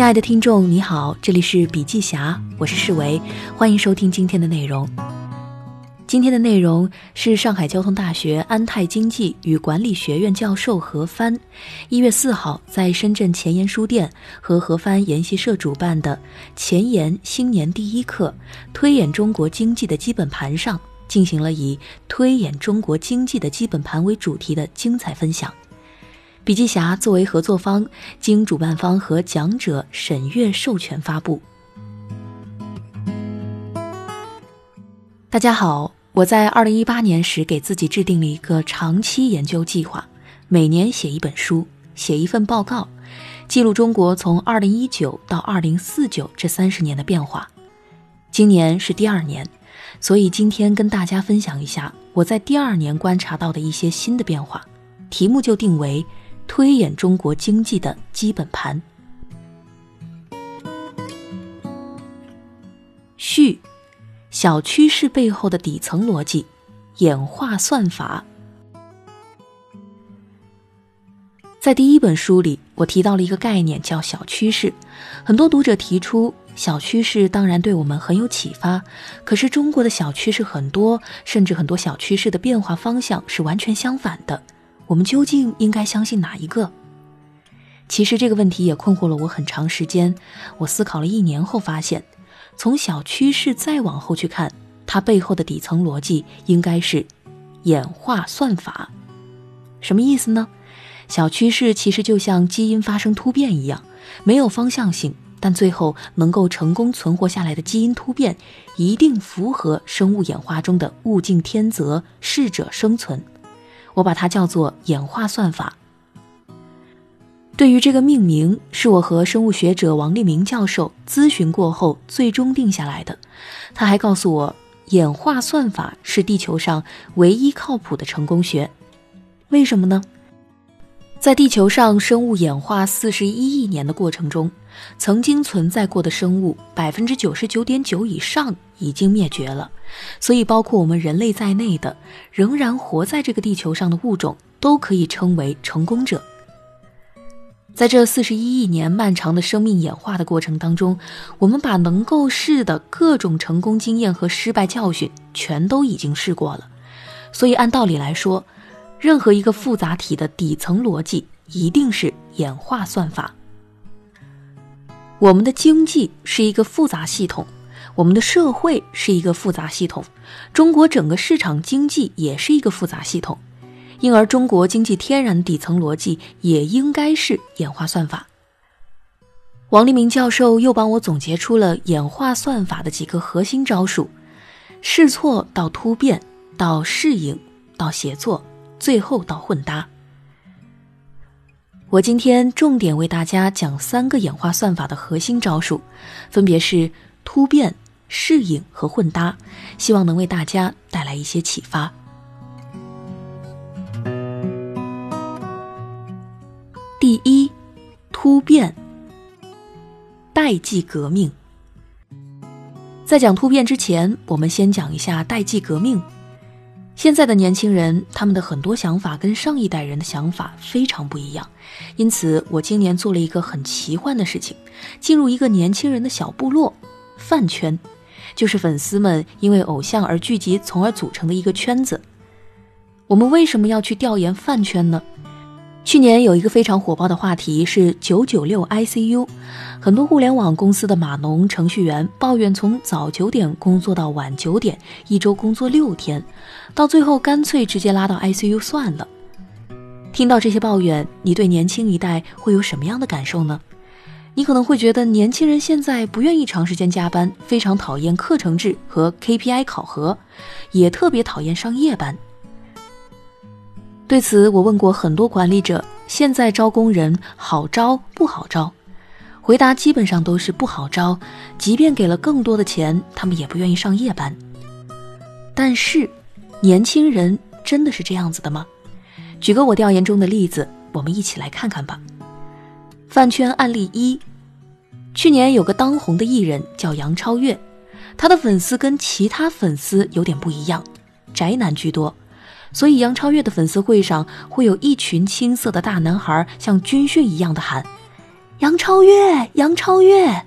亲爱的听众，你好，这里是笔记侠，我是世维，欢迎收听今天的内容。今天的内容是上海交通大学安泰经济与管理学院教授何帆一月四号在深圳前沿书店和何帆研习社主办的前沿新年第一课推演中国经济的基本盘上，进行了以推演中国经济的基本盘为主题的精彩分享。笔记侠作为合作方，经主办方和讲者审阅授权发布。大家好。我在二零一八年时给自己制定了一个长期研究计划，每年写一本书，写一份报告，记录中国从二零一九到二零四九这三十年的变化。今年是第二年，所以今天跟大家分享一下我在第二年观察到的一些新的变化。题目就定为“推演中国经济的基本盘”。序。小趋势背后的底层逻辑，演化算法。在第一本书里，我提到了一个概念，叫小趋势。很多读者提出，小趋势当然对我们很有启发。可是中国的小趋势很多，甚至很多小趋势的变化方向是完全相反的。我们究竟应该相信哪一个？其实这个问题也困惑了我很长时间。我思考了一年后发现。从小趋势再往后去看，它背后的底层逻辑应该是演化算法。什么意思呢？小趋势其实就像基因发生突变一样，没有方向性，但最后能够成功存活下来的基因突变，一定符合生物演化中的物竞天择、适者生存。我把它叫做演化算法。对于这个命名，是我和生物学者王立明教授咨询过后最终定下来的。他还告诉我，演化算法是地球上唯一靠谱的成功学。为什么呢？在地球上生物演化四十一亿年的过程中，曾经存在过的生物百分之九十九点九以上已经灭绝了，所以包括我们人类在内的仍然活在这个地球上的物种，都可以称为成功者。在这四十一亿年漫长的生命演化的过程当中，我们把能够试的各种成功经验和失败教训全都已经试过了。所以按道理来说，任何一个复杂体的底层逻辑一定是演化算法。我们的经济是一个复杂系统，我们的社会是一个复杂系统，中国整个市场经济也是一个复杂系统。因而，中国经济天然底层逻辑也应该是演化算法。王立明教授又帮我总结出了演化算法的几个核心招数：试错到突变，到适应，到协作，最后到混搭。我今天重点为大家讲三个演化算法的核心招数，分别是突变、适应和混搭，希望能为大家带来一些启发。第一，突变，代际革命。在讲突变之前，我们先讲一下代际革命。现在的年轻人，他们的很多想法跟上一代人的想法非常不一样，因此我今年做了一个很奇幻的事情，进入一个年轻人的小部落——饭圈，就是粉丝们因为偶像而聚集，从而组成的一个圈子。我们为什么要去调研饭圈呢？去年有一个非常火爆的话题是九九六 ICU，很多互联网公司的码农程序员抱怨从早九点工作到晚九点，一周工作六天，到最后干脆直接拉到 ICU 算了。听到这些抱怨，你对年轻一代会有什么样的感受呢？你可能会觉得年轻人现在不愿意长时间加班，非常讨厌课程制和 KPI 考核，也特别讨厌上夜班。对此，我问过很多管理者，现在招工人好招不好招？回答基本上都是不好招，即便给了更多的钱，他们也不愿意上夜班。但是，年轻人真的是这样子的吗？举个我调研中的例子，我们一起来看看吧。饭圈案例一：去年有个当红的艺人叫杨超越，他的粉丝跟其他粉丝有点不一样，宅男居多。所以杨超越的粉丝会上会有一群青涩的大男孩，像军训一样的喊：“杨超越，杨超越，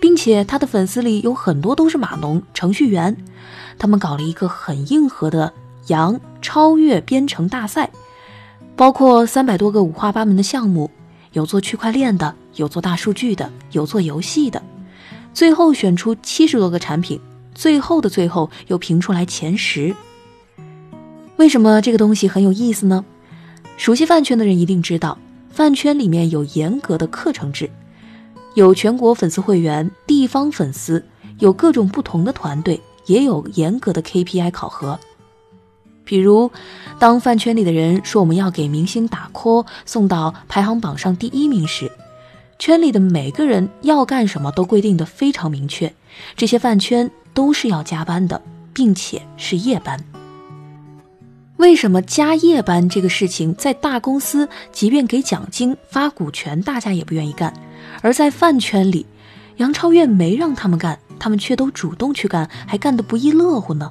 并且他的粉丝里有很多都是码农、程序员，他们搞了一个很硬核的杨超越编程大赛，包括三百多个五花八门的项目，有做区块链的，有做大数据的，有做游戏的，最后选出七十多个产品，最后的最后又评出来前十。为什么这个东西很有意思呢？熟悉饭圈的人一定知道。饭圈里面有严格的课程制，有全国粉丝会员、地方粉丝，有各种不同的团队，也有严格的 KPI 考核。比如，当饭圈里的人说我们要给明星打 call，送到排行榜上第一名时，圈里的每个人要干什么都规定的非常明确，这些饭圈都是要加班的，并且是夜班。为什么加夜班这个事情在大公司，即便给奖金发股权，大家也不愿意干；而在饭圈里，杨超越没让他们干，他们却都主动去干，还干得不亦乐乎呢？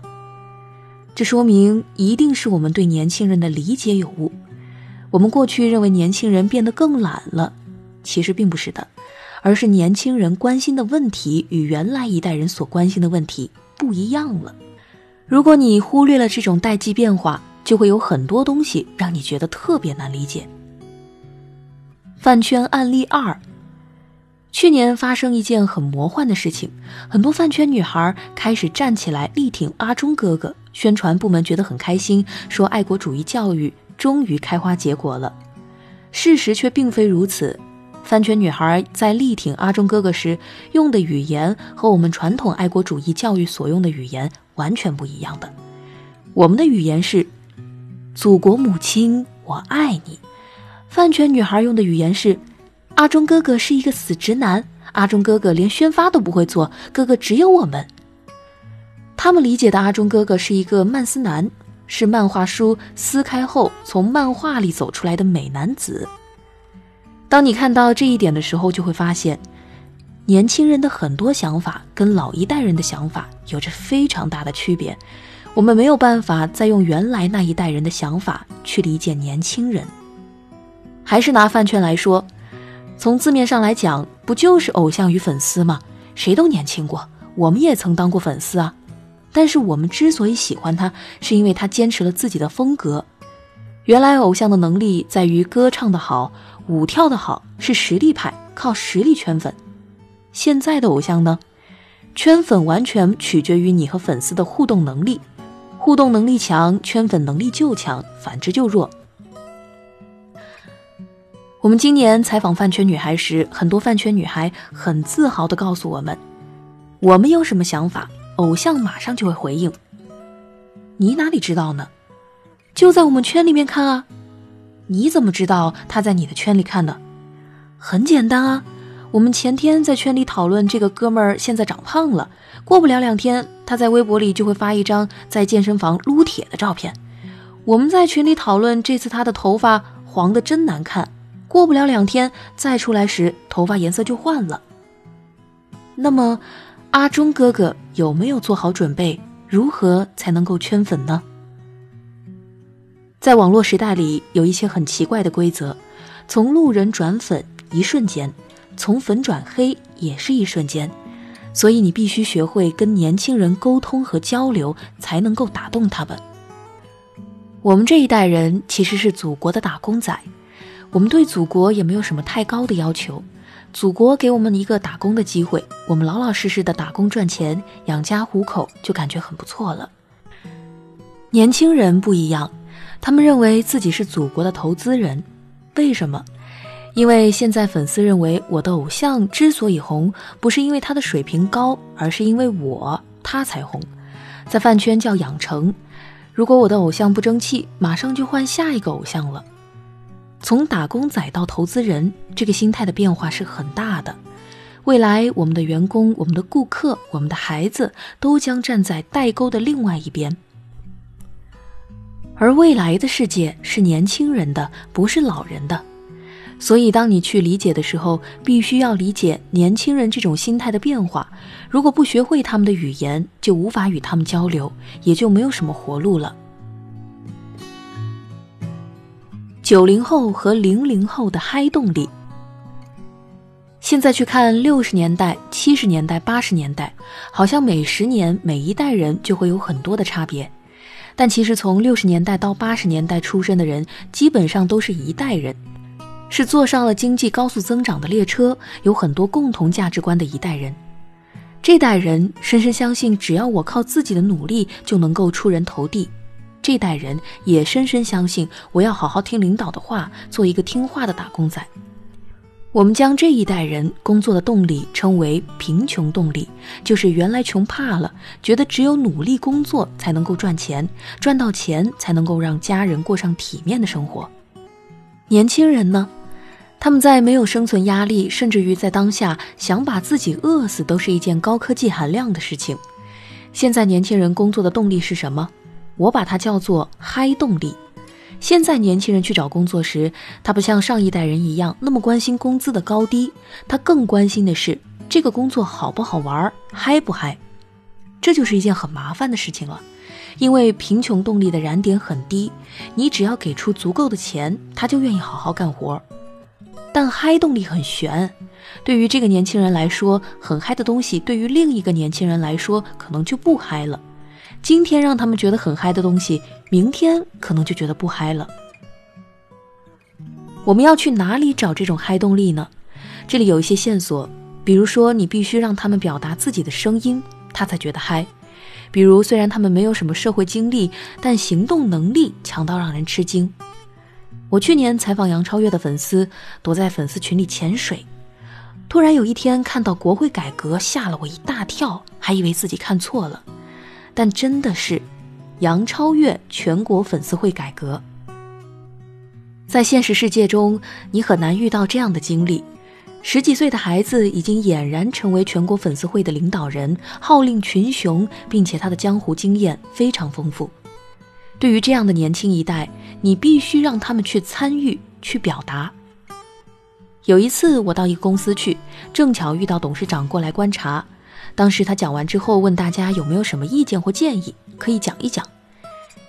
这说明一定是我们对年轻人的理解有误。我们过去认为年轻人变得更懒了，其实并不是的，而是年轻人关心的问题与原来一代人所关心的问题不一样了。如果你忽略了这种代际变化，就会有很多东西让你觉得特别难理解。饭圈案例二：去年发生一件很魔幻的事情，很多饭圈女孩开始站起来力挺阿忠哥哥，宣传部门觉得很开心，说爱国主义教育终于开花结果了。事实却并非如此，饭圈女孩在力挺阿忠哥哥时用的语言和我们传统爱国主义教育所用的语言完全不一样的。我们的语言是。祖国母亲，我爱你。饭圈女孩用的语言是：阿忠哥哥是一个死直男，阿忠哥哥连宣发都不会做，哥哥只有我们。他们理解的阿忠哥哥是一个曼斯男，是漫画书撕开后从漫画里走出来的美男子。当你看到这一点的时候，就会发现，年轻人的很多想法跟老一代人的想法有着非常大的区别。我们没有办法再用原来那一代人的想法去理解年轻人。还是拿饭圈来说，从字面上来讲，不就是偶像与粉丝吗？谁都年轻过，我们也曾当过粉丝啊。但是我们之所以喜欢他，是因为他坚持了自己的风格。原来偶像的能力在于歌唱的好，舞跳的好，是实力派，靠实力圈粉。现在的偶像呢，圈粉完全取决于你和粉丝的互动能力。互动能力强，圈粉能力就强；反之就弱。我们今年采访饭圈女孩时，很多饭圈女孩很自豪地告诉我们：“我们有什么想法，偶像马上就会回应。”你哪里知道呢？就在我们圈里面看啊！你怎么知道他在你的圈里看的？很简单啊。我们前天在圈里讨论这个哥们儿现在长胖了，过不了两天，他在微博里就会发一张在健身房撸铁的照片。我们在群里讨论这次他的头发黄的真难看，过不了两天再出来时头发颜色就换了。那么，阿忠哥哥有没有做好准备？如何才能够圈粉呢？在网络时代里，有一些很奇怪的规则，从路人转粉一瞬间。从粉转黑也是一瞬间，所以你必须学会跟年轻人沟通和交流，才能够打动他们。我们这一代人其实是祖国的打工仔，我们对祖国也没有什么太高的要求，祖国给我们一个打工的机会，我们老老实实的打工赚钱，养家糊口就感觉很不错了。年轻人不一样，他们认为自己是祖国的投资人，为什么？因为现在粉丝认为我的偶像之所以红，不是因为他的水平高，而是因为我他才红，在饭圈叫养成。如果我的偶像不争气，马上就换下一个偶像了。从打工仔到投资人，这个心态的变化是很大的。未来我们的员工、我们的顾客、我们的孩子都将站在代沟的另外一边，而未来的世界是年轻人的，不是老人的。所以，当你去理解的时候，必须要理解年轻人这种心态的变化。如果不学会他们的语言，就无法与他们交流，也就没有什么活路了。九零后和零零后的嗨动力。现在去看六十年代、七十年代、八十年代，好像每十年每一代人就会有很多的差别。但其实从六十年代到八十年代出生的人，基本上都是一代人，是坐上了经济高速增长的列车，有很多共同价值观的一代人。这代人深深相信，只要我靠自己的努力就能够出人头地。这代人也深深相信，我要好好听领导的话，做一个听话的打工仔。我们将这一代人工作的动力称为“贫穷动力”，就是原来穷怕了，觉得只有努力工作才能够赚钱，赚到钱才能够让家人过上体面的生活。年轻人呢，他们在没有生存压力，甚至于在当下想把自己饿死都是一件高科技含量的事情。现在年轻人工作的动力是什么？我把它叫做“嗨动力”。现在年轻人去找工作时，他不像上一代人一样那么关心工资的高低，他更关心的是这个工作好不好玩，嗨不嗨。这就是一件很麻烦的事情了，因为贫穷动力的燃点很低，你只要给出足够的钱，他就愿意好好干活。但嗨动力很悬，对于这个年轻人来说很嗨的东西，对于另一个年轻人来说可能就不嗨了。今天让他们觉得很嗨的东西，明天可能就觉得不嗨了。我们要去哪里找这种嗨动力呢？这里有一些线索，比如说你必须让他们表达自己的声音，他才觉得嗨。比如虽然他们没有什么社会经历，但行动能力强到让人吃惊。我去年采访杨超越的粉丝，躲在粉丝群里潜水，突然有一天看到国会改革，吓了我一大跳，还以为自己看错了。但真的是，杨超越全国粉丝会改革。在现实世界中，你很难遇到这样的经历：十几岁的孩子已经俨然成为全国粉丝会的领导人，号令群雄，并且他的江湖经验非常丰富。对于这样的年轻一代，你必须让他们去参与、去表达。有一次，我到一个公司去，正巧遇到董事长过来观察。当时他讲完之后，问大家有没有什么意见或建议，可以讲一讲。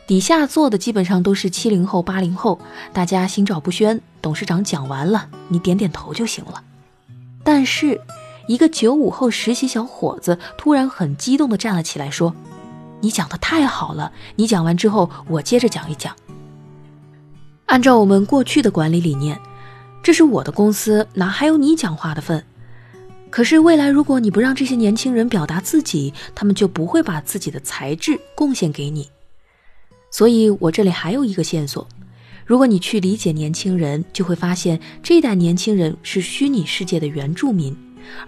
底下坐的基本上都是七零后、八零后，大家心照不宣。董事长讲完了，你点点头就行了。但是，一个九五后实习小伙子突然很激动地站了起来，说：“你讲的太好了！你讲完之后，我接着讲一讲。按照我们过去的管理理念，这是我的公司，哪还有你讲话的份？”可是未来，如果你不让这些年轻人表达自己，他们就不会把自己的才智贡献给你。所以我这里还有一个线索：如果你去理解年轻人，就会发现这代年轻人是虚拟世界的原住民，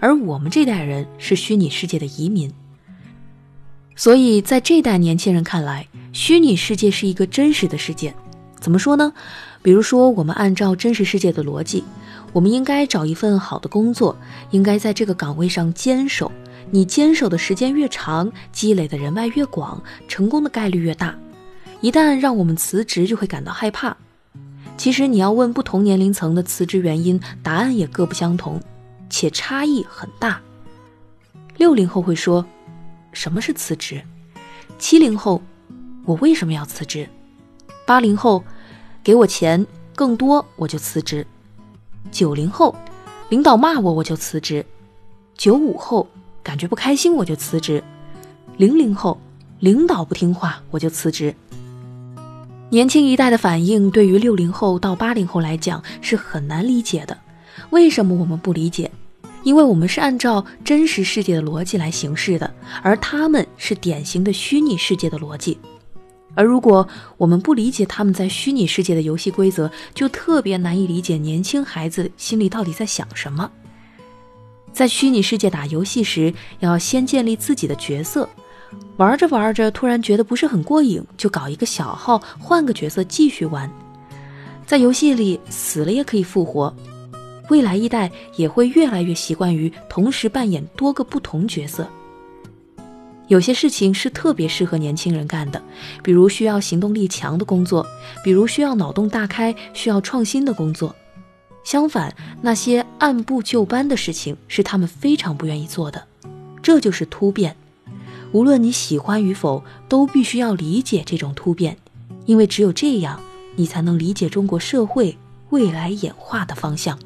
而我们这代人是虚拟世界的移民。所以在这代年轻人看来，虚拟世界是一个真实的世界。怎么说呢？比如说，我们按照真实世界的逻辑。我们应该找一份好的工作，应该在这个岗位上坚守。你坚守的时间越长，积累的人脉越广，成功的概率越大。一旦让我们辞职，就会感到害怕。其实你要问不同年龄层的辞职原因，答案也各不相同，且差异很大。六零后会说：“什么是辞职？”七零后：“我为什么要辞职？”八零后：“给我钱更多，我就辞职。”九零后，领导骂我我就辞职；九五后，感觉不开心我就辞职；零零后，领导不听话我就辞职。年轻一代的反应对于六零后到八零后来讲是很难理解的。为什么我们不理解？因为我们是按照真实世界的逻辑来行事的，而他们是典型的虚拟世界的逻辑。而如果我们不理解他们在虚拟世界的游戏规则，就特别难以理解年轻孩子心里到底在想什么。在虚拟世界打游戏时，要先建立自己的角色，玩着玩着突然觉得不是很过瘾，就搞一个小号，换个角色继续玩。在游戏里死了也可以复活，未来一代也会越来越习惯于同时扮演多个不同角色。有些事情是特别适合年轻人干的，比如需要行动力强的工作，比如需要脑洞大开、需要创新的工作。相反，那些按部就班的事情是他们非常不愿意做的。这就是突变。无论你喜欢与否，都必须要理解这种突变，因为只有这样，你才能理解中国社会未来演化的方向。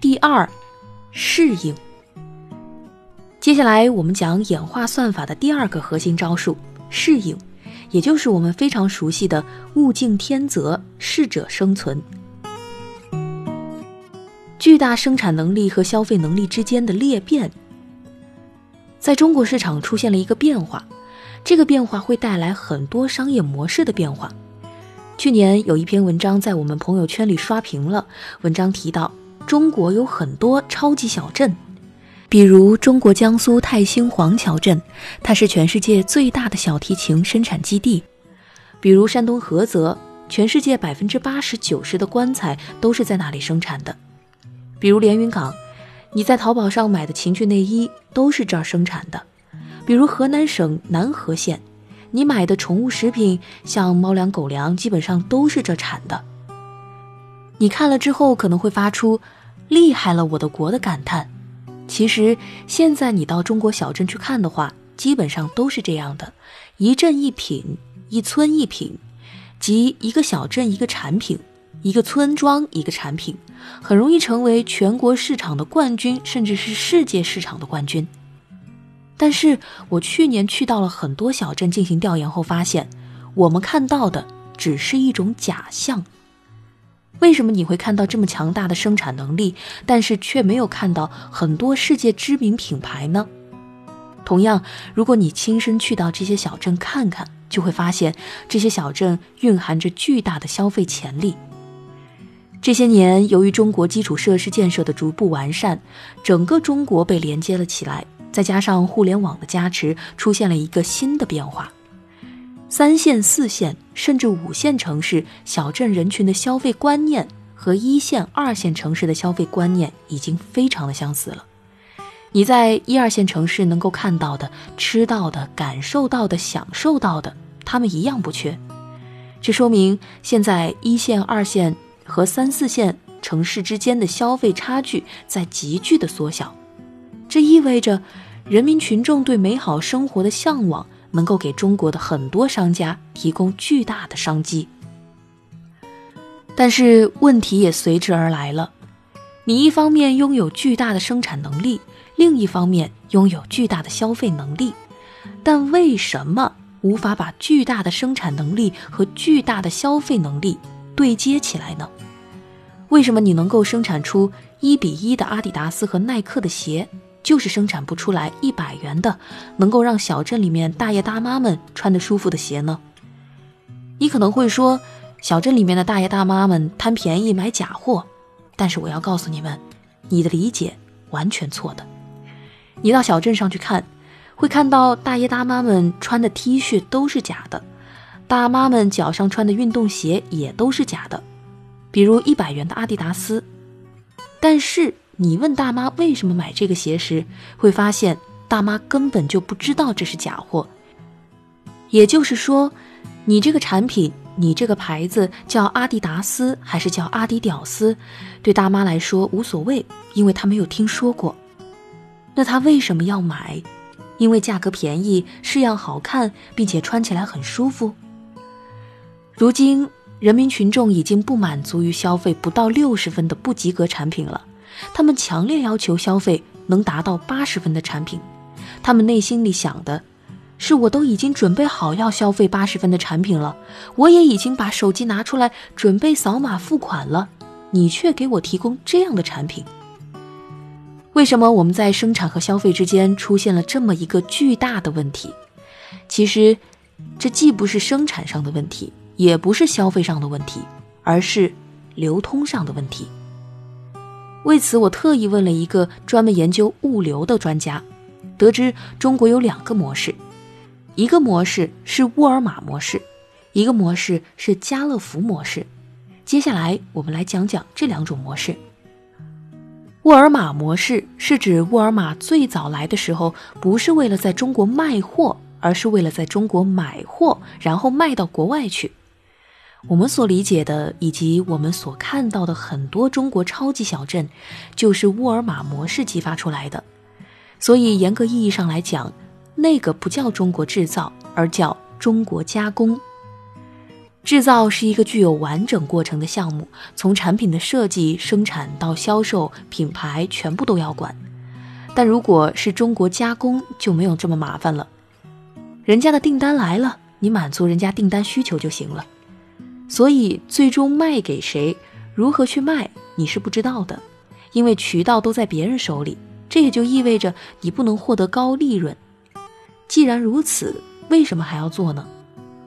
第二，适应。接下来我们讲演化算法的第二个核心招数——适应，也就是我们非常熟悉的“物竞天择，适者生存”。巨大生产能力和消费能力之间的裂变，在中国市场出现了一个变化，这个变化会带来很多商业模式的变化。去年有一篇文章在我们朋友圈里刷屏了，文章提到中国有很多超级小镇，比如中国江苏泰兴黄桥镇，它是全世界最大的小提琴生产基地；比如山东菏泽，全世界百分之八十九十的棺材都是在那里生产的。比如连云港，你在淘宝上买的情趣内衣都是这儿生产的；比如河南省南河县，你买的宠物食品，像猫粮、狗粮，基本上都是这产的。你看了之后可能会发出“厉害了我的国”的感叹。其实现在你到中国小镇去看的话，基本上都是这样的：一镇一品，一村一品，即一个小镇一个产品。一个村庄，一个产品，很容易成为全国市场的冠军，甚至是世界市场的冠军。但是我去年去到了很多小镇进行调研后发现，我们看到的只是一种假象。为什么你会看到这么强大的生产能力，但是却没有看到很多世界知名品牌呢？同样，如果你亲身去到这些小镇看看，就会发现这些小镇蕴含着巨大的消费潜力。这些年，由于中国基础设施建设的逐步完善，整个中国被连接了起来。再加上互联网的加持，出现了一个新的变化：三线、四线甚至五线城市小镇人群的消费观念和一线、二线城市的消费观念已经非常的相似了。你在一二线城市能够看到的、吃到的、感受到的、享受到的，他们一样不缺。这说明现在一线、二线。和三四线城市之间的消费差距在急剧的缩小，这意味着人民群众对美好生活的向往能够给中国的很多商家提供巨大的商机。但是问题也随之而来了，你一方面拥有巨大的生产能力，另一方面拥有巨大的消费能力，但为什么无法把巨大的生产能力和巨大的消费能力？对接起来呢？为什么你能够生产出一比一的阿迪达斯和耐克的鞋，就是生产不出来一百元的能够让小镇里面大爷大妈们穿得舒服的鞋呢？你可能会说，小镇里面的大爷大妈们贪便宜买假货，但是我要告诉你们，你的理解完全错的。你到小镇上去看，会看到大爷大妈们穿的 T 恤都是假的。大妈们脚上穿的运动鞋也都是假的，比如一百元的阿迪达斯。但是你问大妈为什么买这个鞋时，会发现大妈根本就不知道这是假货。也就是说，你这个产品，你这个牌子叫阿迪达斯还是叫阿迪屌丝，对大妈来说无所谓，因为她没有听说过。那她为什么要买？因为价格便宜，式样好看，并且穿起来很舒服。如今，人民群众已经不满足于消费不到六十分的不及格产品了，他们强烈要求消费能达到八十分的产品。他们内心里想的是：我都已经准备好要消费八十分的产品了，我也已经把手机拿出来准备扫码付款了，你却给我提供这样的产品。为什么我们在生产和消费之间出现了这么一个巨大的问题？其实，这既不是生产上的问题。也不是消费上的问题，而是流通上的问题。为此，我特意问了一个专门研究物流的专家，得知中国有两个模式，一个模式是沃尔玛模式，一个模式是家乐福模式。接下来，我们来讲讲这两种模式。沃尔玛模式是指沃尔玛最早来的时候，不是为了在中国卖货，而是为了在中国买货，然后卖到国外去。我们所理解的，以及我们所看到的很多中国超级小镇，就是沃尔玛模式激发出来的。所以，严格意义上来讲，那个不叫中国制造，而叫中国加工。制造是一个具有完整过程的项目，从产品的设计、生产到销售，品牌全部都要管。但如果是中国加工，就没有这么麻烦了。人家的订单来了，你满足人家订单需求就行了。所以，最终卖给谁，如何去卖，你是不知道的，因为渠道都在别人手里。这也就意味着你不能获得高利润。既然如此，为什么还要做呢？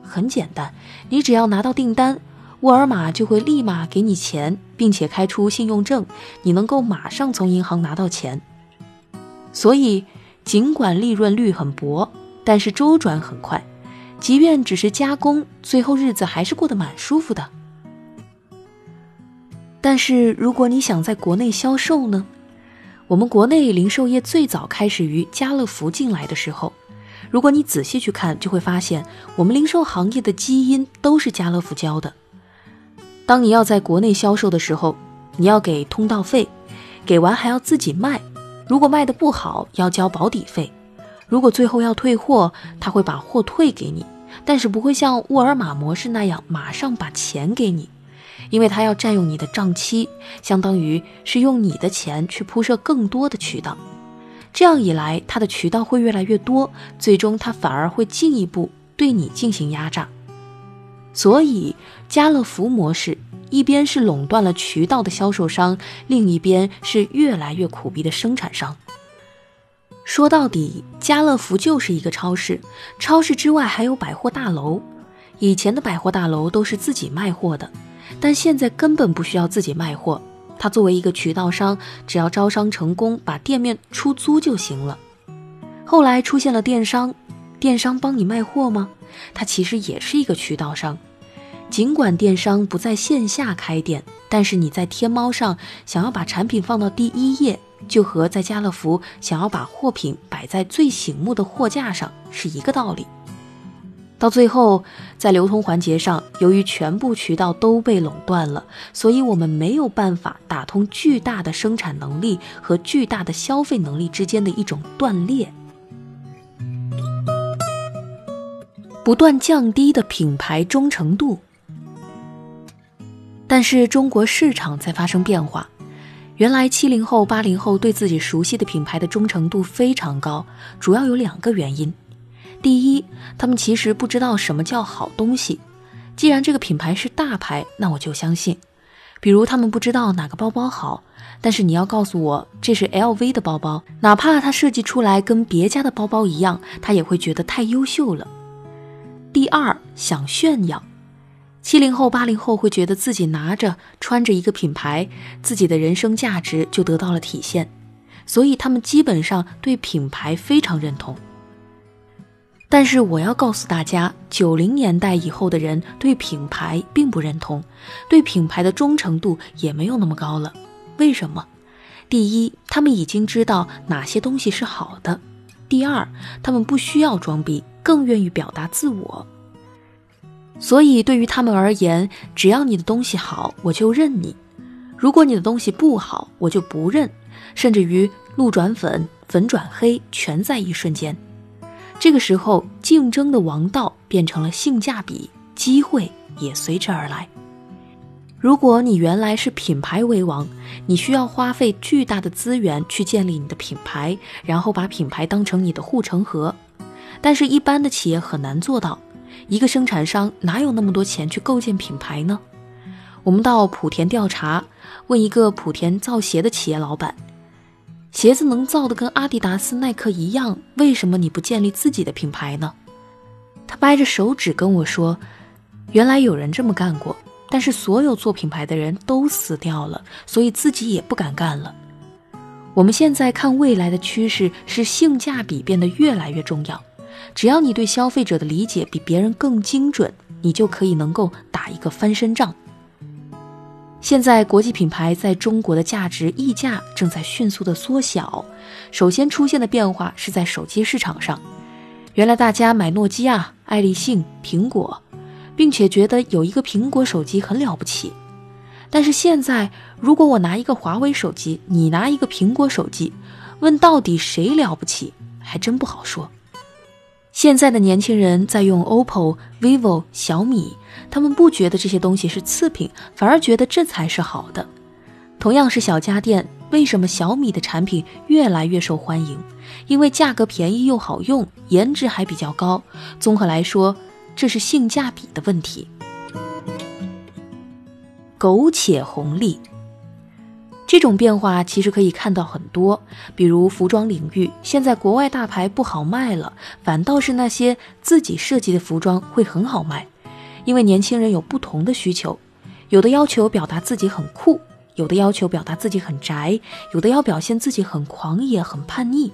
很简单，你只要拿到订单，沃尔玛就会立马给你钱，并且开出信用证，你能够马上从银行拿到钱。所以，尽管利润率很薄，但是周转很快。即便只是加工，最后日子还是过得蛮舒服的。但是，如果你想在国内销售呢？我们国内零售业最早开始于家乐福进来的时候。如果你仔细去看，就会发现我们零售行业的基因都是家乐福教的。当你要在国内销售的时候，你要给通道费，给完还要自己卖。如果卖的不好，要交保底费。如果最后要退货，他会把货退给你，但是不会像沃尔玛模式那样马上把钱给你，因为他要占用你的账期，相当于是用你的钱去铺设更多的渠道。这样一来，他的渠道会越来越多，最终他反而会进一步对你进行压榨。所以，家乐福模式一边是垄断了渠道的销售商，另一边是越来越苦逼的生产商。说到底，家乐福就是一个超市。超市之外还有百货大楼。以前的百货大楼都是自己卖货的，但现在根本不需要自己卖货。他作为一个渠道商，只要招商成功，把店面出租就行了。后来出现了电商，电商帮你卖货吗？他其实也是一个渠道商。尽管电商不在线下开店，但是你在天猫上想要把产品放到第一页。就和在家乐福想要把货品摆在最醒目的货架上是一个道理。到最后，在流通环节上，由于全部渠道都被垄断了，所以我们没有办法打通巨大的生产能力和巨大的消费能力之间的一种断裂，不断降低的品牌忠诚度。但是中国市场在发生变化。原来七零后、八零后对自己熟悉的品牌的忠诚度非常高，主要有两个原因。第一，他们其实不知道什么叫好东西。既然这个品牌是大牌，那我就相信。比如他们不知道哪个包包好，但是你要告诉我这是 LV 的包包，哪怕它设计出来跟别家的包包一样，他也会觉得太优秀了。第二，想炫耀。七零后、八零后会觉得自己拿着、穿着一个品牌，自己的人生价值就得到了体现，所以他们基本上对品牌非常认同。但是我要告诉大家，九零年代以后的人对品牌并不认同，对品牌的忠诚度也没有那么高了。为什么？第一，他们已经知道哪些东西是好的；第二，他们不需要装逼，更愿意表达自我。所以，对于他们而言，只要你的东西好，我就认你；如果你的东西不好，我就不认。甚至于路转粉，粉转黑，全在一瞬间。这个时候，竞争的王道变成了性价比，机会也随之而来。如果你原来是品牌为王，你需要花费巨大的资源去建立你的品牌，然后把品牌当成你的护城河。但是，一般的企业很难做到。一个生产商哪有那么多钱去构建品牌呢？我们到莆田调查，问一个莆田造鞋的企业老板：鞋子能造的跟阿迪达斯、耐克一样，为什么你不建立自己的品牌呢？他掰着手指跟我说：“原来有人这么干过，但是所有做品牌的人都死掉了，所以自己也不敢干了。”我们现在看未来的趋势是性价比变得越来越重要。只要你对消费者的理解比别人更精准，你就可以能够打一个翻身仗。现在国际品牌在中国的价值溢价正在迅速的缩小。首先出现的变化是在手机市场上，原来大家买诺基亚、爱立信、苹果，并且觉得有一个苹果手机很了不起。但是现在，如果我拿一个华为手机，你拿一个苹果手机，问到底谁了不起，还真不好说。现在的年轻人在用 OPPO、vivo、小米，他们不觉得这些东西是次品，反而觉得这才是好的。同样是小家电，为什么小米的产品越来越受欢迎？因为价格便宜又好用，颜值还比较高。综合来说，这是性价比的问题。苟且红利。这种变化其实可以看到很多，比如服装领域，现在国外大牌不好卖了，反倒是那些自己设计的服装会很好卖，因为年轻人有不同的需求，有的要求表达自己很酷，有的要求表达自己很宅，有的要表现自己很狂野、很叛逆。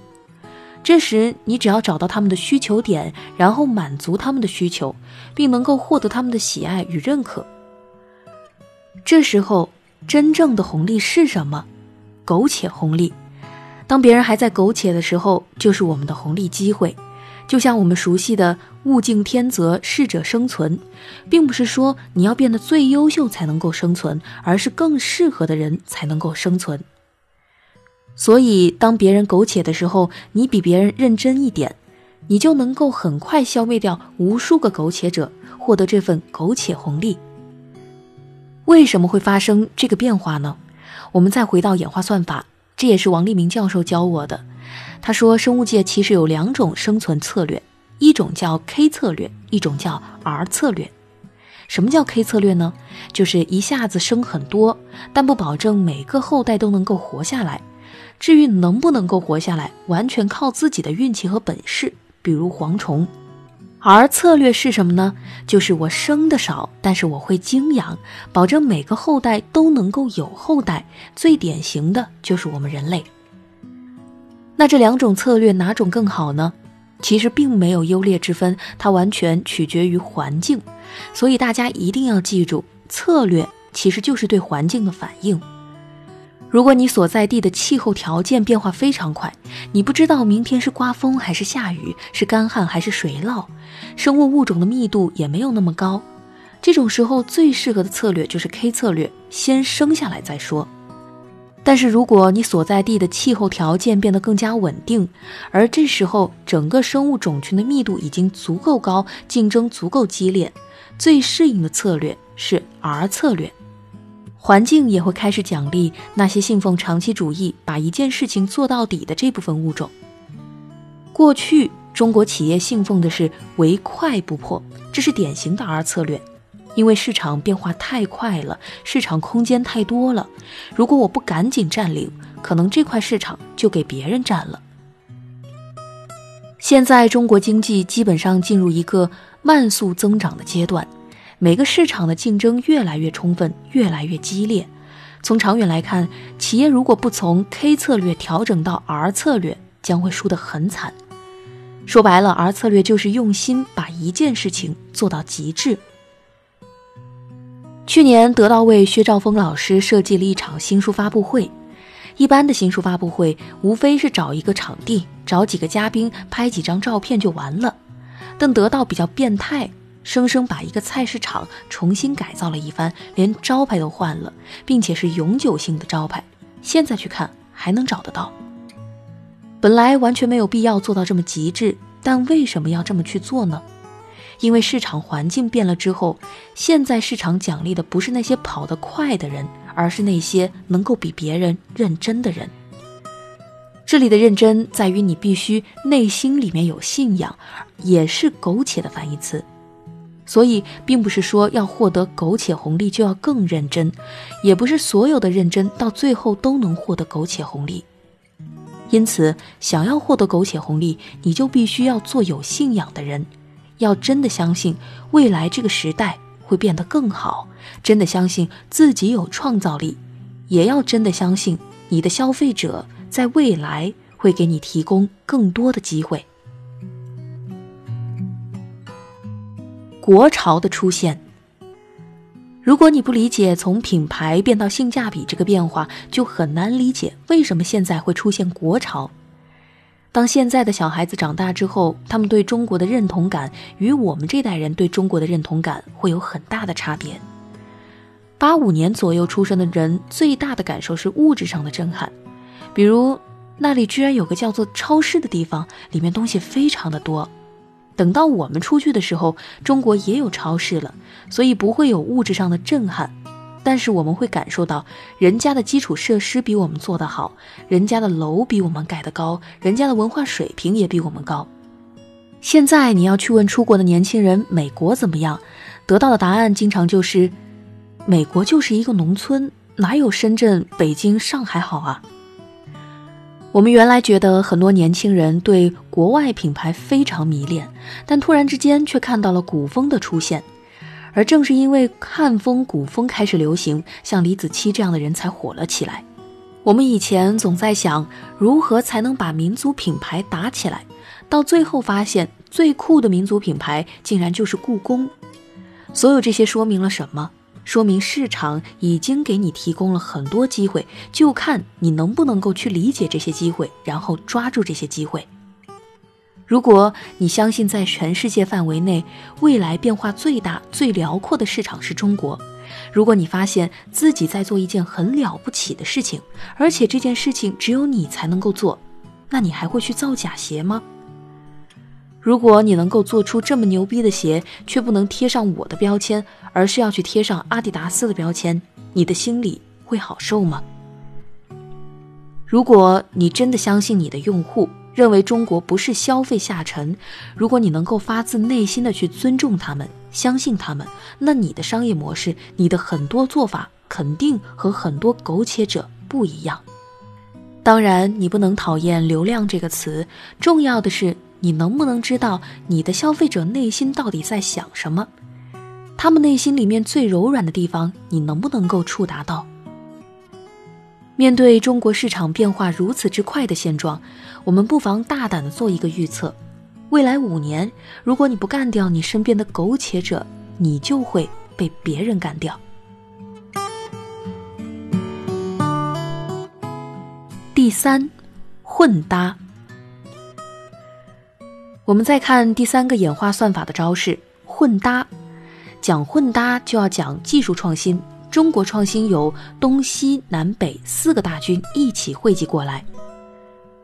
这时，你只要找到他们的需求点，然后满足他们的需求，并能够获得他们的喜爱与认可，这时候。真正的红利是什么？苟且红利。当别人还在苟且的时候，就是我们的红利机会。就像我们熟悉的“物竞天择，适者生存”，并不是说你要变得最优秀才能够生存，而是更适合的人才能够生存。所以，当别人苟且的时候，你比别人认真一点，你就能够很快消灭掉无数个苟且者，获得这份苟且红利。为什么会发生这个变化呢？我们再回到演化算法，这也是王立明教授教我的。他说，生物界其实有两种生存策略，一种叫 K 策略，一种叫 R 策略。什么叫 K 策略呢？就是一下子生很多，但不保证每个后代都能够活下来。至于能不能够活下来，完全靠自己的运气和本事，比如蝗虫。而策略是什么呢？就是我生的少，但是我会精养，保证每个后代都能够有后代。最典型的就是我们人类。那这两种策略哪种更好呢？其实并没有优劣之分，它完全取决于环境。所以大家一定要记住，策略其实就是对环境的反应。如果你所在地的气候条件变化非常快，你不知道明天是刮风还是下雨，是干旱还是水涝，生物物种的密度也没有那么高，这种时候最适合的策略就是 K 策略，先生下来再说。但是如果你所在地的气候条件变得更加稳定，而这时候整个生物种群的密度已经足够高，竞争足够激烈，最适应的策略是 R 策略。环境也会开始奖励那些信奉长期主义、把一件事情做到底的这部分物种。过去中国企业信奉的是唯快不破，这是典型的 R 策略，因为市场变化太快了，市场空间太多了。如果我不赶紧占领，可能这块市场就给别人占了。现在中国经济基本上进入一个慢速增长的阶段。每个市场的竞争越来越充分，越来越激烈。从长远来看，企业如果不从 K 策略调整到 R 策略，将会输得很惨。说白了，R 策略就是用心把一件事情做到极致。去年，得到为薛兆丰老师设计了一场新书发布会。一般的新书发布会，无非是找一个场地，找几个嘉宾，拍几张照片就完了。但得到比较变态。生生把一个菜市场重新改造了一番，连招牌都换了，并且是永久性的招牌。现在去看还能找得到。本来完全没有必要做到这么极致，但为什么要这么去做呢？因为市场环境变了之后，现在市场奖励的不是那些跑得快的人，而是那些能够比别人认真的人。这里的认真在于你必须内心里面有信仰，也是苟且的反义词。所以，并不是说要获得苟且红利就要更认真，也不是所有的认真到最后都能获得苟且红利。因此，想要获得苟且红利，你就必须要做有信仰的人，要真的相信未来这个时代会变得更好，真的相信自己有创造力，也要真的相信你的消费者在未来会给你提供更多的机会。国潮的出现，如果你不理解从品牌变到性价比这个变化，就很难理解为什么现在会出现国潮。当现在的小孩子长大之后，他们对中国的认同感与我们这代人对中国的认同感会有很大的差别。八五年左右出生的人最大的感受是物质上的震撼，比如那里居然有个叫做超市的地方，里面东西非常的多。等到我们出去的时候，中国也有超市了，所以不会有物质上的震撼。但是我们会感受到，人家的基础设施比我们做得好，人家的楼比我们盖得高，人家的文化水平也比我们高。现在你要去问出国的年轻人，美国怎么样？得到的答案经常就是，美国就是一个农村，哪有深圳、北京、上海好啊？我们原来觉得很多年轻人对国外品牌非常迷恋，但突然之间却看到了古风的出现。而正是因为汉风、古风开始流行，像李子柒这样的人才火了起来。我们以前总在想，如何才能把民族品牌打起来，到最后发现，最酷的民族品牌竟然就是故宫。所有这些说明了什么？说明市场已经给你提供了很多机会，就看你能不能够去理解这些机会，然后抓住这些机会。如果你相信在全世界范围内，未来变化最大、最辽阔的市场是中国；如果你发现自己在做一件很了不起的事情，而且这件事情只有你才能够做，那你还会去造假鞋吗？如果你能够做出这么牛逼的鞋，却不能贴上我的标签，而是要去贴上阿迪达斯的标签，你的心里会好受吗？如果你真的相信你的用户，认为中国不是消费下沉，如果你能够发自内心的去尊重他们，相信他们，那你的商业模式，你的很多做法肯定和很多苟且者不一样。当然，你不能讨厌“流量”这个词，重要的是你能不能知道你的消费者内心到底在想什么，他们内心里面最柔软的地方，你能不能够触达到？面对中国市场变化如此之快的现状，我们不妨大胆的做一个预测：未来五年，如果你不干掉你身边的苟且者，你就会被别人干掉。第三，混搭。我们再看第三个演化算法的招式——混搭。讲混搭就要讲技术创新。中国创新由东西南北四个大军一起汇集过来。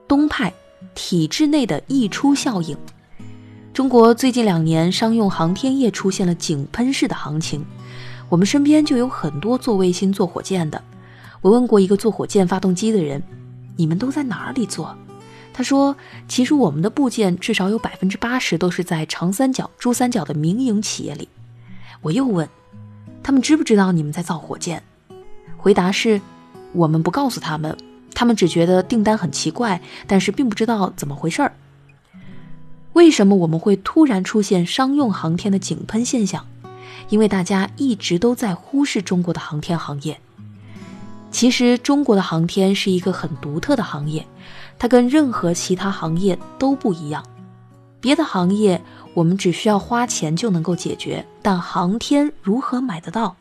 东派体制内的溢出效应。中国最近两年商用航天业出现了井喷式的行情，我们身边就有很多做卫星、做火箭的。我问过一个做火箭发动机的人：“你们都在哪里做？”说：“其实我们的部件至少有百分之八十都是在长三角、珠三角的民营企业里。”我又问。他们知不知道你们在造火箭？回答是：我们不告诉他们，他们只觉得订单很奇怪，但是并不知道怎么回事儿。为什么我们会突然出现商用航天的井喷现象？因为大家一直都在忽视中国的航天行业。其实，中国的航天是一个很独特的行业，它跟任何其他行业都不一样。别的行业。我们只需要花钱就能够解决，但航天如何买得到？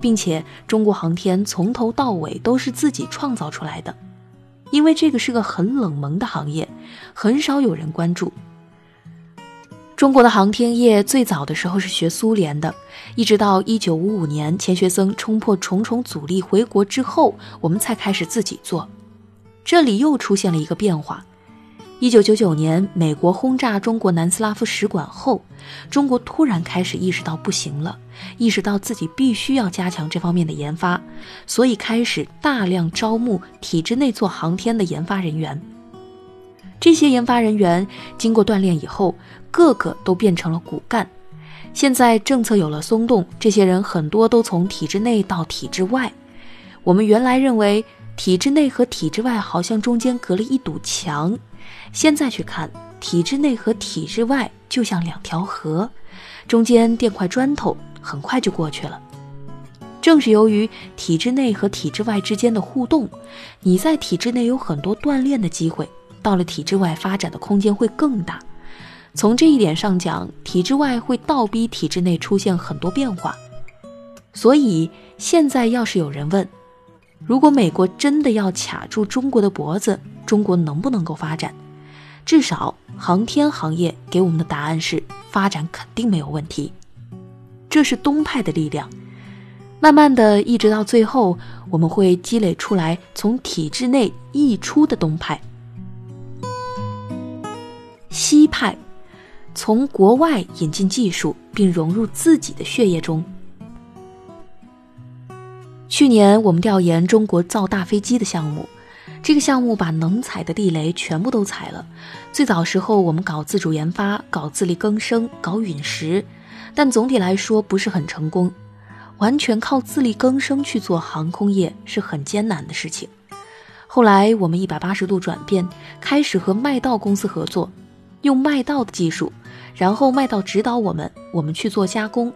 并且中国航天从头到尾都是自己创造出来的，因为这个是个很冷门的行业，很少有人关注。中国的航天业最早的时候是学苏联的，一直到一九五五年钱学森冲破重重阻力回国之后，我们才开始自己做。这里又出现了一个变化。一九九九年，美国轰炸中国南斯拉夫使馆后，中国突然开始意识到不行了，意识到自己必须要加强这方面的研发，所以开始大量招募体制内做航天的研发人员。这些研发人员经过锻炼以后，个个都变成了骨干。现在政策有了松动，这些人很多都从体制内到体制外。我们原来认为体制内和体制外好像中间隔了一堵墙。现在去看，体制内和体制外就像两条河，中间垫块砖头，很快就过去了。正是由于体制内和体制外之间的互动，你在体制内有很多锻炼的机会，到了体制外发展的空间会更大。从这一点上讲，体制外会倒逼体制内出现很多变化。所以现在要是有人问，如果美国真的要卡住中国的脖子，中国能不能够发展？至少航天行业给我们的答案是发展肯定没有问题，这是东派的力量。慢慢的，一直到最后，我们会积累出来从体制内溢出的东派。西派，从国外引进技术，并融入自己的血液中。去年我们调研中国造大飞机的项目，这个项目把能踩的地雷全部都踩了。最早时候我们搞自主研发，搞自力更生，搞陨石，但总体来说不是很成功。完全靠自力更生去做航空业是很艰难的事情。后来我们一百八十度转变，开始和麦道公司合作，用麦道的技术。然后麦道指导我们，我们去做加工，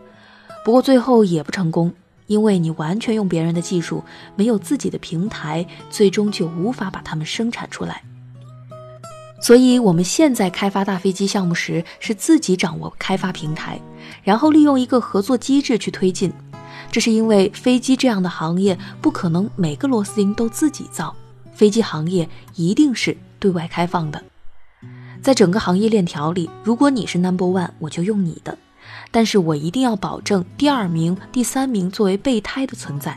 不过最后也不成功，因为你完全用别人的技术，没有自己的平台，最终就无法把它们生产出来。所以我们现在开发大飞机项目时，是自己掌握开发平台，然后利用一个合作机制去推进。这是因为飞机这样的行业不可能每个螺丝钉都自己造，飞机行业一定是对外开放的。在整个行业链条里，如果你是 number one，我就用你的，但是我一定要保证第二名、第三名作为备胎的存在，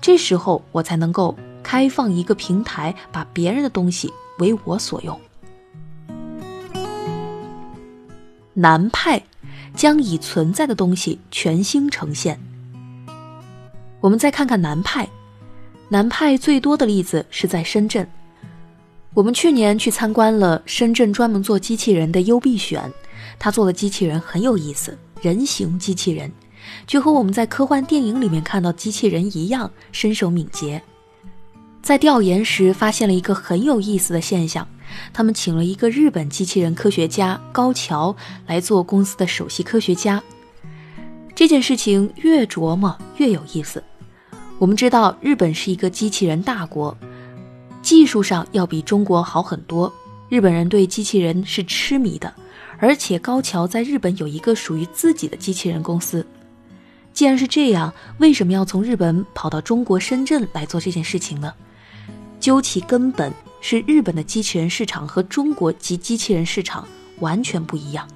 这时候我才能够开放一个平台，把别人的东西为我所用。南派将已存在的东西全新呈现。我们再看看南派，南派最多的例子是在深圳。我们去年去参观了深圳专门做机器人的优必选，他做的机器人很有意思，人形机器人，就和我们在科幻电影里面看到机器人一样，身手敏捷。在调研时发现了一个很有意思的现象，他们请了一个日本机器人科学家高桥来做公司的首席科学家。这件事情越琢磨越有意思。我们知道日本是一个机器人大国。技术上要比中国好很多，日本人对机器人是痴迷的，而且高桥在日本有一个属于自己的机器人公司。既然是这样，为什么要从日本跑到中国深圳来做这件事情呢？究其根本，是日本的机器人市场和中国及机器人市场完全不一样。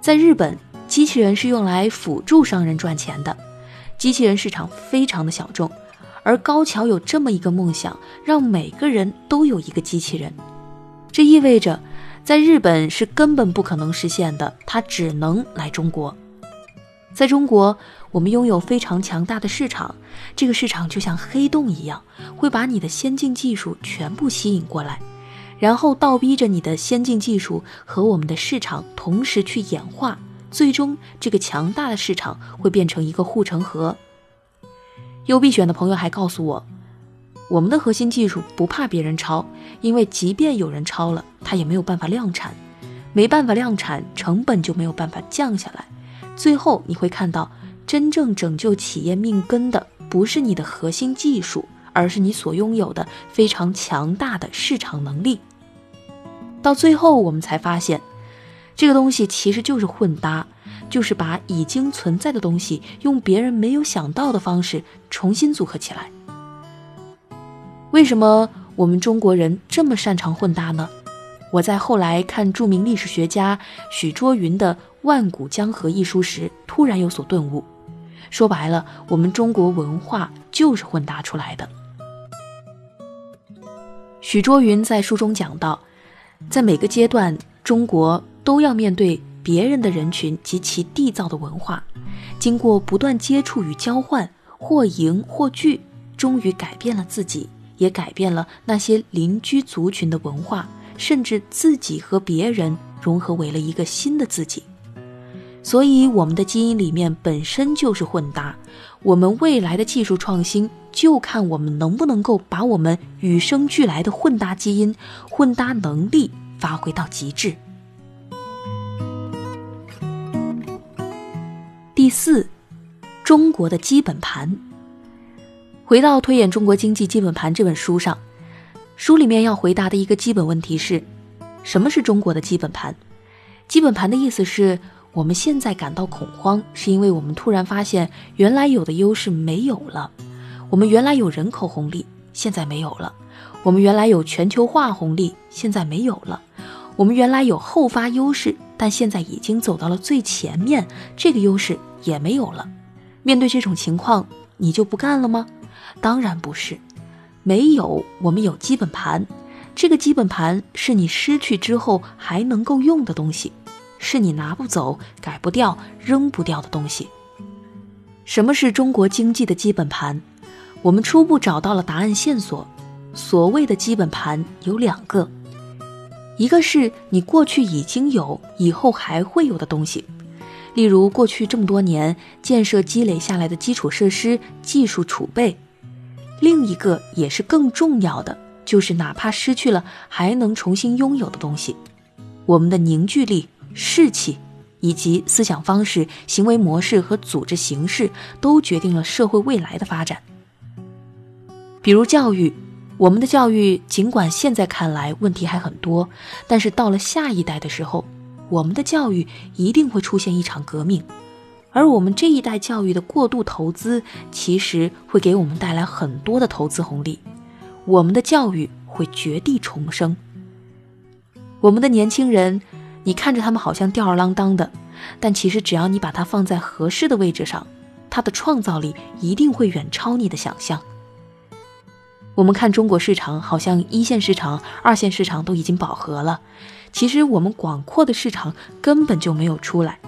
在日本，机器人是用来辅助商人赚钱的，机器人市场非常的小众。而高桥有这么一个梦想，让每个人都有一个机器人。这意味着，在日本是根本不可能实现的，它只能来中国。在中国，我们拥有非常强大的市场，这个市场就像黑洞一样，会把你的先进技术全部吸引过来，然后倒逼着你的先进技术和我们的市场同时去演化，最终这个强大的市场会变成一个护城河。优必选的朋友还告诉我，我们的核心技术不怕别人抄，因为即便有人抄了，他也没有办法量产，没办法量产，成本就没有办法降下来。最后你会看到，真正拯救企业命根的不是你的核心技术，而是你所拥有的非常强大的市场能力。到最后，我们才发现，这个东西其实就是混搭。就是把已经存在的东西用别人没有想到的方式重新组合起来。为什么我们中国人这么擅长混搭呢？我在后来看著名历史学家许倬云的《万古江河》一书时，突然有所顿悟。说白了，我们中国文化就是混搭出来的。许倬云在书中讲到，在每个阶段，中国都要面对。别人的人群及其缔造的文化，经过不断接触与交换，或赢或拒，终于改变了自己，也改变了那些邻居族群的文化，甚至自己和别人融合为了一个新的自己。所以，我们的基因里面本身就是混搭，我们未来的技术创新就看我们能不能够把我们与生俱来的混搭基因、混搭能力发挥到极致。第四，中国的基本盘。回到《推演中国经济基本盘》这本书上，书里面要回答的一个基本问题是：什么是中国的基本盘？基本盘的意思是我们现在感到恐慌，是因为我们突然发现原来有的优势没有了。我们原来有人口红利，现在没有了；我们原来有全球化红利，现在没有了；我们原来有后发优势，但现在已经走到了最前面，这个优势。也没有了。面对这种情况，你就不干了吗？当然不是。没有，我们有基本盘。这个基本盘是你失去之后还能够用的东西。是你拿不走、改不掉、扔不掉的东西。什么是中国经济的基本盘？我们初步找到了答案线索。所谓的基本盘有两个，一个是你过去已经有、以后还会有的东西，例如过去这么多年建设积累下来的基础设施、技术储备；另一个也是更重要的，就是哪怕失去了还能重新拥有的东西，我们的凝聚力、士气，以及思想方式、行为模式和组织形式，都决定了社会未来的发展。比如教育。我们的教育尽管现在看来问题还很多，但是到了下一代的时候，我们的教育一定会出现一场革命，而我们这一代教育的过度投资，其实会给我们带来很多的投资红利，我们的教育会绝地重生。我们的年轻人，你看着他们好像吊儿郎当的，但其实只要你把它放在合适的位置上，他的创造力一定会远超你的想象。我们看中国市场，好像一线市场、二线市场都已经饱和了。其实我们广阔的市场根本就没有出来。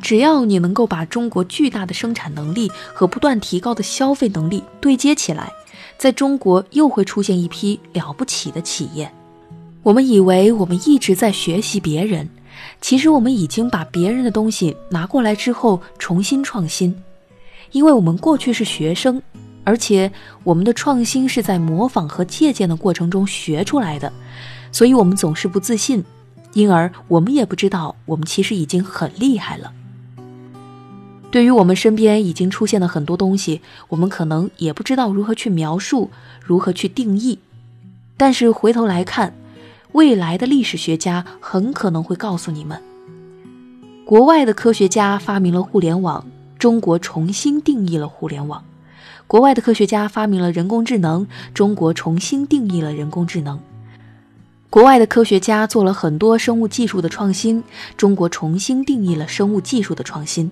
只要你能够把中国巨大的生产能力和不断提高的消费能力对接起来，在中国又会出现一批了不起的企业。我们以为我们一直在学习别人，其实我们已经把别人的东西拿过来之后重新创新，因为我们过去是学生。而且，我们的创新是在模仿和借鉴的过程中学出来的，所以我们总是不自信，因而我们也不知道我们其实已经很厉害了。对于我们身边已经出现的很多东西，我们可能也不知道如何去描述，如何去定义。但是回头来看，未来的历史学家很可能会告诉你们：国外的科学家发明了互联网，中国重新定义了互联网。国外的科学家发明了人工智能，中国重新定义了人工智能。国外的科学家做了很多生物技术的创新，中国重新定义了生物技术的创新。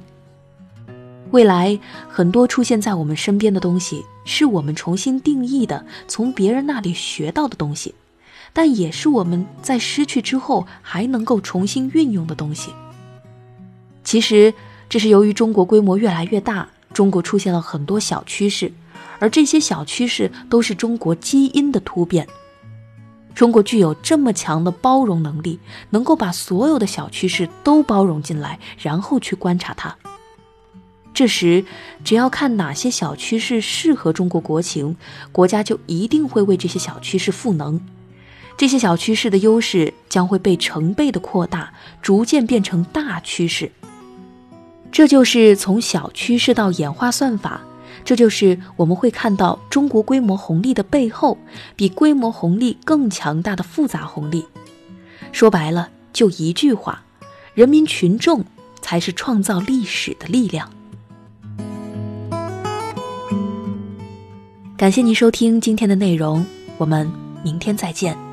未来很多出现在我们身边的东西，是我们重新定义的，从别人那里学到的东西，但也是我们在失去之后还能够重新运用的东西。其实，这是由于中国规模越来越大。中国出现了很多小趋势，而这些小趋势都是中国基因的突变。中国具有这么强的包容能力，能够把所有的小趋势都包容进来，然后去观察它。这时，只要看哪些小趋势适合中国国情，国家就一定会为这些小趋势赋能。这些小趋势的优势将会被成倍的扩大，逐渐变成大趋势。这就是从小趋势到演化算法，这就是我们会看到中国规模红利的背后，比规模红利更强大的复杂红利。说白了，就一句话：人民群众才是创造历史的力量。感谢您收听今天的内容，我们明天再见。